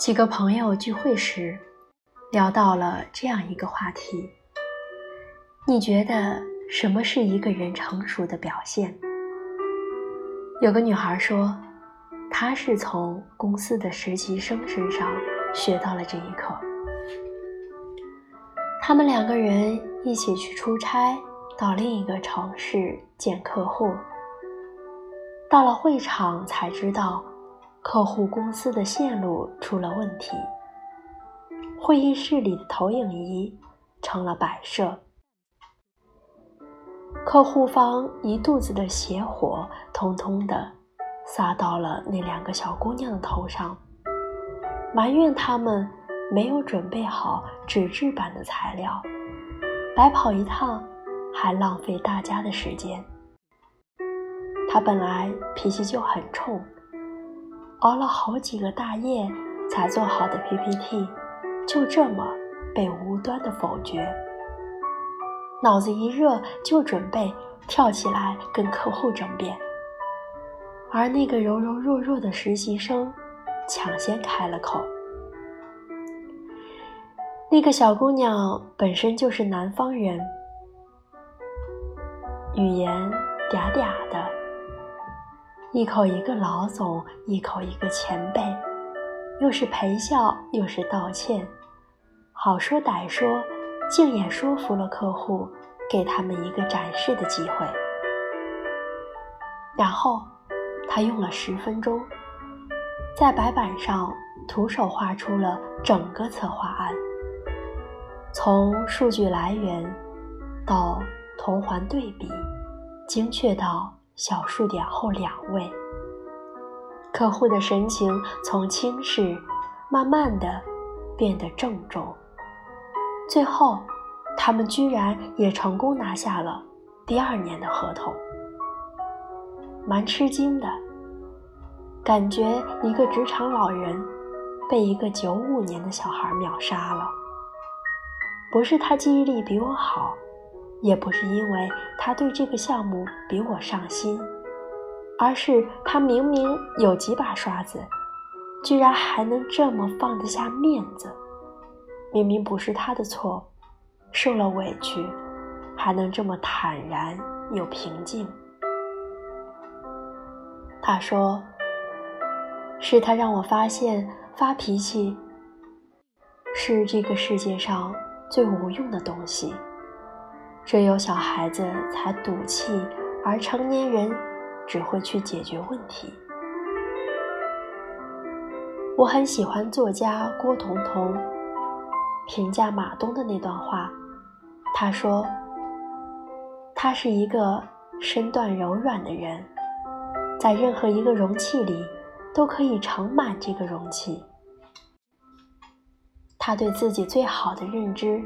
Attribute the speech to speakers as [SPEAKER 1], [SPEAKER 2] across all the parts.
[SPEAKER 1] 几个朋友聚会时，聊到了这样一个话题：你觉得什么是一个人成熟的表现？有个女孩说，她是从公司的实习生身上学到了这一课。他们两个人一起去出差，到另一个城市见客户。到了会场才知道。客户公司的线路出了问题，会议室里的投影仪成了摆设，客户方一肚子的邪火，通通的撒到了那两个小姑娘的头上，埋怨他们没有准备好纸质版的材料，白跑一趟，还浪费大家的时间。他本来脾气就很冲。熬了好几个大夜才做好的 PPT，就这么被无端的否决。脑子一热就准备跳起来跟客户争辩，而那个柔柔弱弱的实习生抢先开了口。那个小姑娘本身就是南方人，语言嗲嗲的。一口一个老总，一口一个前辈，又是陪笑又是道歉，好说歹说，竟也说服了客户，给他们一个展示的机会。然后，他用了十分钟，在白板上徒手画出了整个策划案，从数据来源到同环对比，精确到。小数点后两位，客户的神情从轻视慢慢的变得郑重，最后，他们居然也成功拿下了第二年的合同。蛮吃惊的，感觉一个职场老人被一个九五年的小孩秒杀了。不是他记忆力比我好。也不是因为他对这个项目比我上心，而是他明明有几把刷子，居然还能这么放得下面子。明明不是他的错，受了委屈，还能这么坦然又平静。他说：“是他让我发现发脾气是这个世界上最无用的东西。”只有小孩子才赌气，而成年人只会去解决问题。我很喜欢作家郭彤彤评价马东的那段话，他说：“他是一个身段柔软的人，在任何一个容器里都可以盛满这个容器。他对自己最好的认知，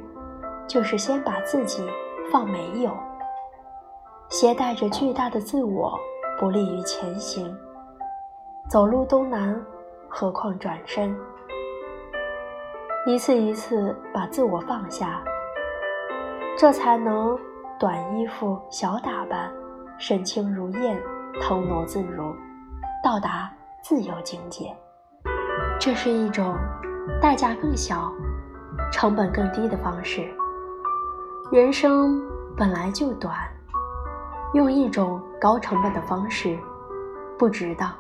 [SPEAKER 1] 就是先把自己。”放没有，携带着巨大的自我，不利于前行。走路都难，何况转身？一次一次把自我放下，这才能短衣服小打扮，身轻如燕，腾挪自如，到达自由境界。这是一种代价更小、成本更低的方式。人生本来就短，用一种高成本的方式，不值当。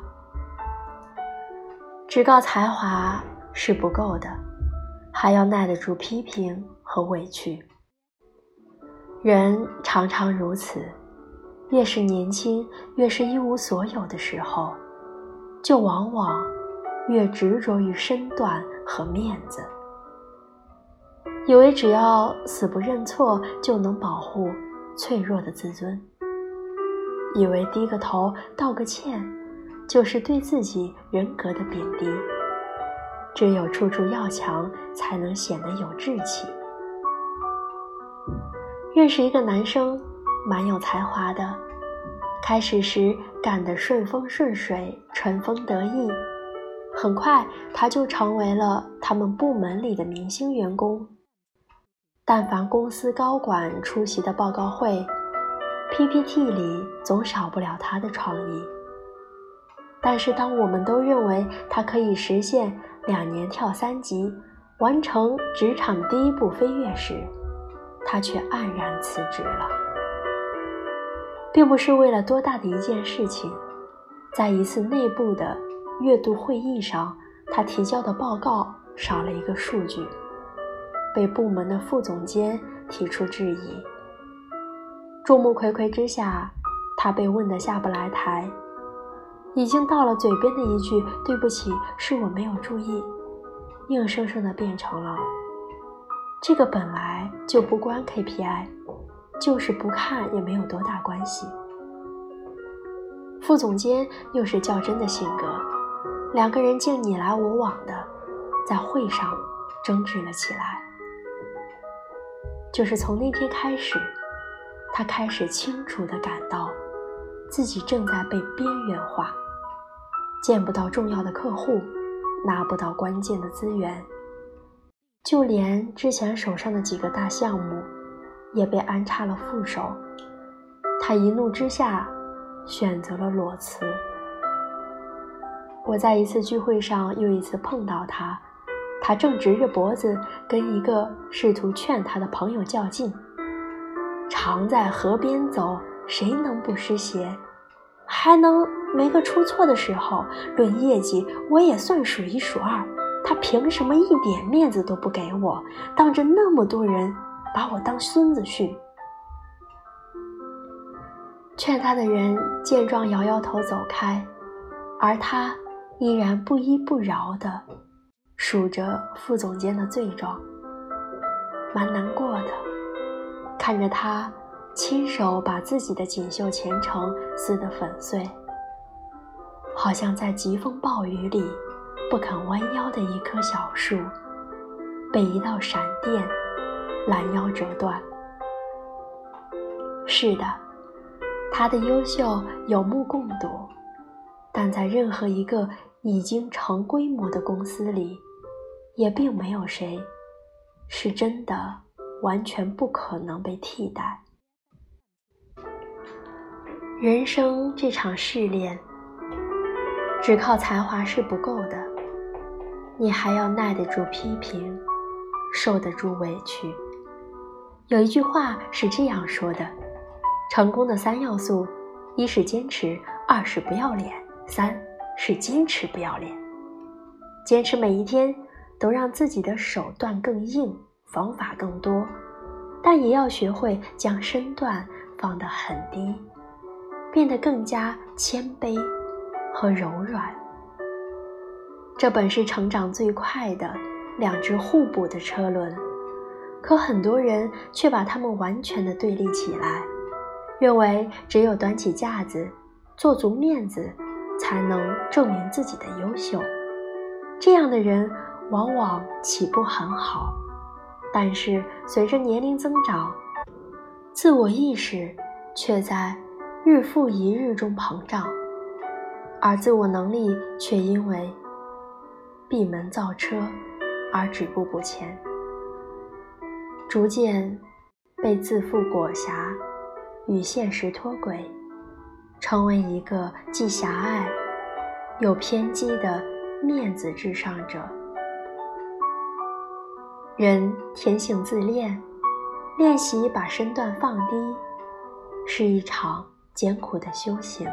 [SPEAKER 1] 只靠才华是不够的，还要耐得住批评和委屈。人常常如此，越是年轻，越是一无所有的时候，就往往越执着于身段和面子。以为只要死不认错就能保护脆弱的自尊，以为低个头道个歉就是对自己人格的贬低，只有处处要强才能显得有志气。认识一个男生，蛮有才华的，开始时干得顺风顺水、春风得意，很快他就成为了他们部门里的明星员工。但凡公司高管出席的报告会，PPT 里总少不了他的创意。但是，当我们都认为他可以实现两年跳三级，完成职场第一步飞跃时，他却黯然辞职了，并不是为了多大的一件事情，在一次内部的月度会议上，他提交的报告少了一个数据，被部门的副总监提出质疑。众目睽睽之下，他被问得下不来台，已经到了嘴边的一句“对不起，是我没有注意”，硬生生的变成了。这个本来就不关 KPI，就是不看也没有多大关系。副总监又是较真的性格，两个人竟你来我往的，在会上争执了起来。就是从那天开始，他开始清楚地感到，自己正在被边缘化，见不到重要的客户，拿不到关键的资源。就连之前手上的几个大项目，也被安插了副手。他一怒之下，选择了裸辞。我在一次聚会上又一次碰到他，他正直着脖子跟一个试图劝他的朋友较劲。常在河边走，谁能不湿鞋？还能没个出错的时候？论业绩，我也算数一数二。他凭什么一点面子都不给我？当着那么多人把我当孙子训？劝他的人见状摇摇头走开，而他依然不依不饶的数着副总监的罪状，蛮难过的。看着他亲手把自己的锦绣前程撕得粉碎，好像在疾风暴雨里。不肯弯腰的一棵小树，被一道闪电拦腰折断。是的，他的优秀有目共睹，但在任何一个已经成规模的公司里，也并没有谁是真的完全不可能被替代。人生这场试炼，只靠才华是不够的。你还要耐得住批评，受得住委屈。有一句话是这样说的：成功的三要素，一是坚持，二是不要脸，三是坚持不要脸。坚持每一天都让自己的手段更硬，方法更多，但也要学会将身段放得很低，变得更加谦卑和柔软。这本是成长最快的两只互补的车轮，可很多人却把它们完全的对立起来，认为只有端起架子，做足面子，才能证明自己的优秀。这样的人往往起步很好，但是随着年龄增长，自我意识却在日复一日中膨胀，而自我能力却因为。闭门造车，而止步不前，逐渐被自负裹挟，与现实脱轨，成为一个既狭隘又偏激的面子至上者。人天性自恋，练习把身段放低，是一场艰苦的修行。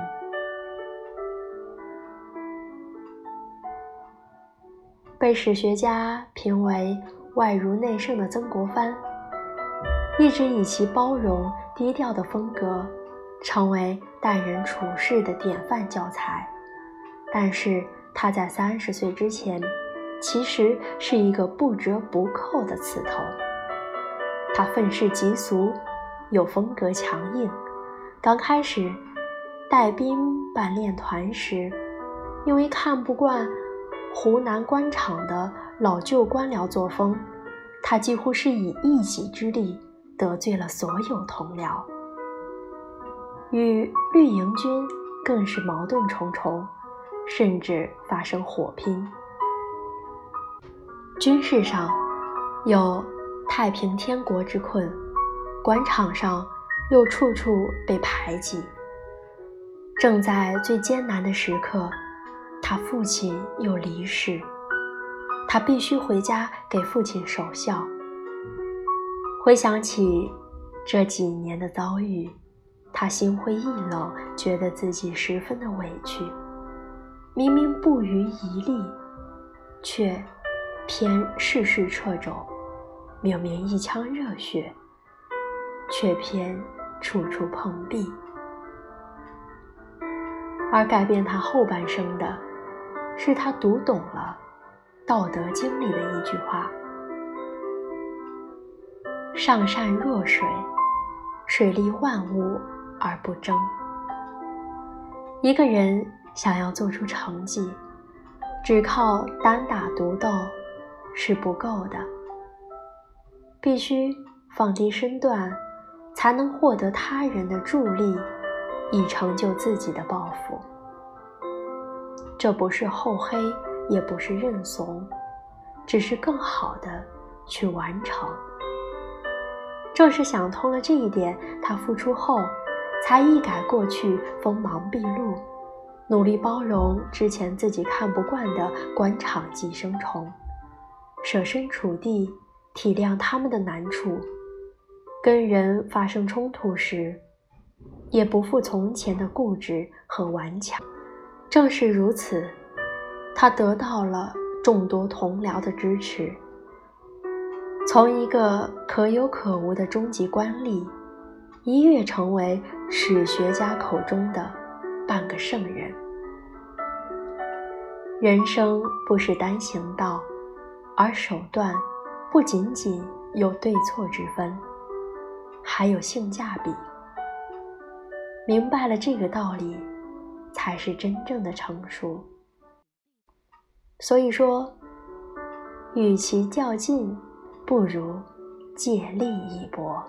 [SPEAKER 1] 被史学家评为外儒内圣的曾国藩，一直以其包容低调的风格，成为待人处事的典范教材。但是他在三十岁之前，其实是一个不折不扣的刺头。他愤世嫉俗，又风格强硬。刚开始带兵办练团时，因为看不惯。湖南官场的老旧官僚作风，他几乎是以一己之力得罪了所有同僚，与绿营军更是矛盾重重，甚至发生火拼。军事上有太平天国之困，官场上又处处被排挤。正在最艰难的时刻。他父亲又离世，他必须回家给父亲守孝。回想起这几年的遭遇，他心灰意冷，觉得自己十分的委屈。明明不遗余力，却偏事事掣肘；明明一腔热血，却偏处处碰壁。而改变他后半生的，是他读懂了《道德经》里的一句话：“上善若水，水利万物而不争。”一个人想要做出成绩，只靠单打独斗是不够的，必须放低身段，才能获得他人的助力。以成就自己的抱负，这不是厚黑，也不是认怂，只是更好的去完成。正是想通了这一点，他付出后，才一改过去锋芒毕露，努力包容之前自己看不惯的官场寄生虫，设身处地体谅他们的难处，跟人发生冲突时。也不复从前的固执和顽强，正是如此，他得到了众多同僚的支持，从一个可有可无的中级官吏，一跃成为史学家口中的半个圣人。人生不是单行道，而手段不仅仅有对错之分，还有性价比。明白了这个道理，才是真正的成熟。所以说，与其较劲，不如借力一搏。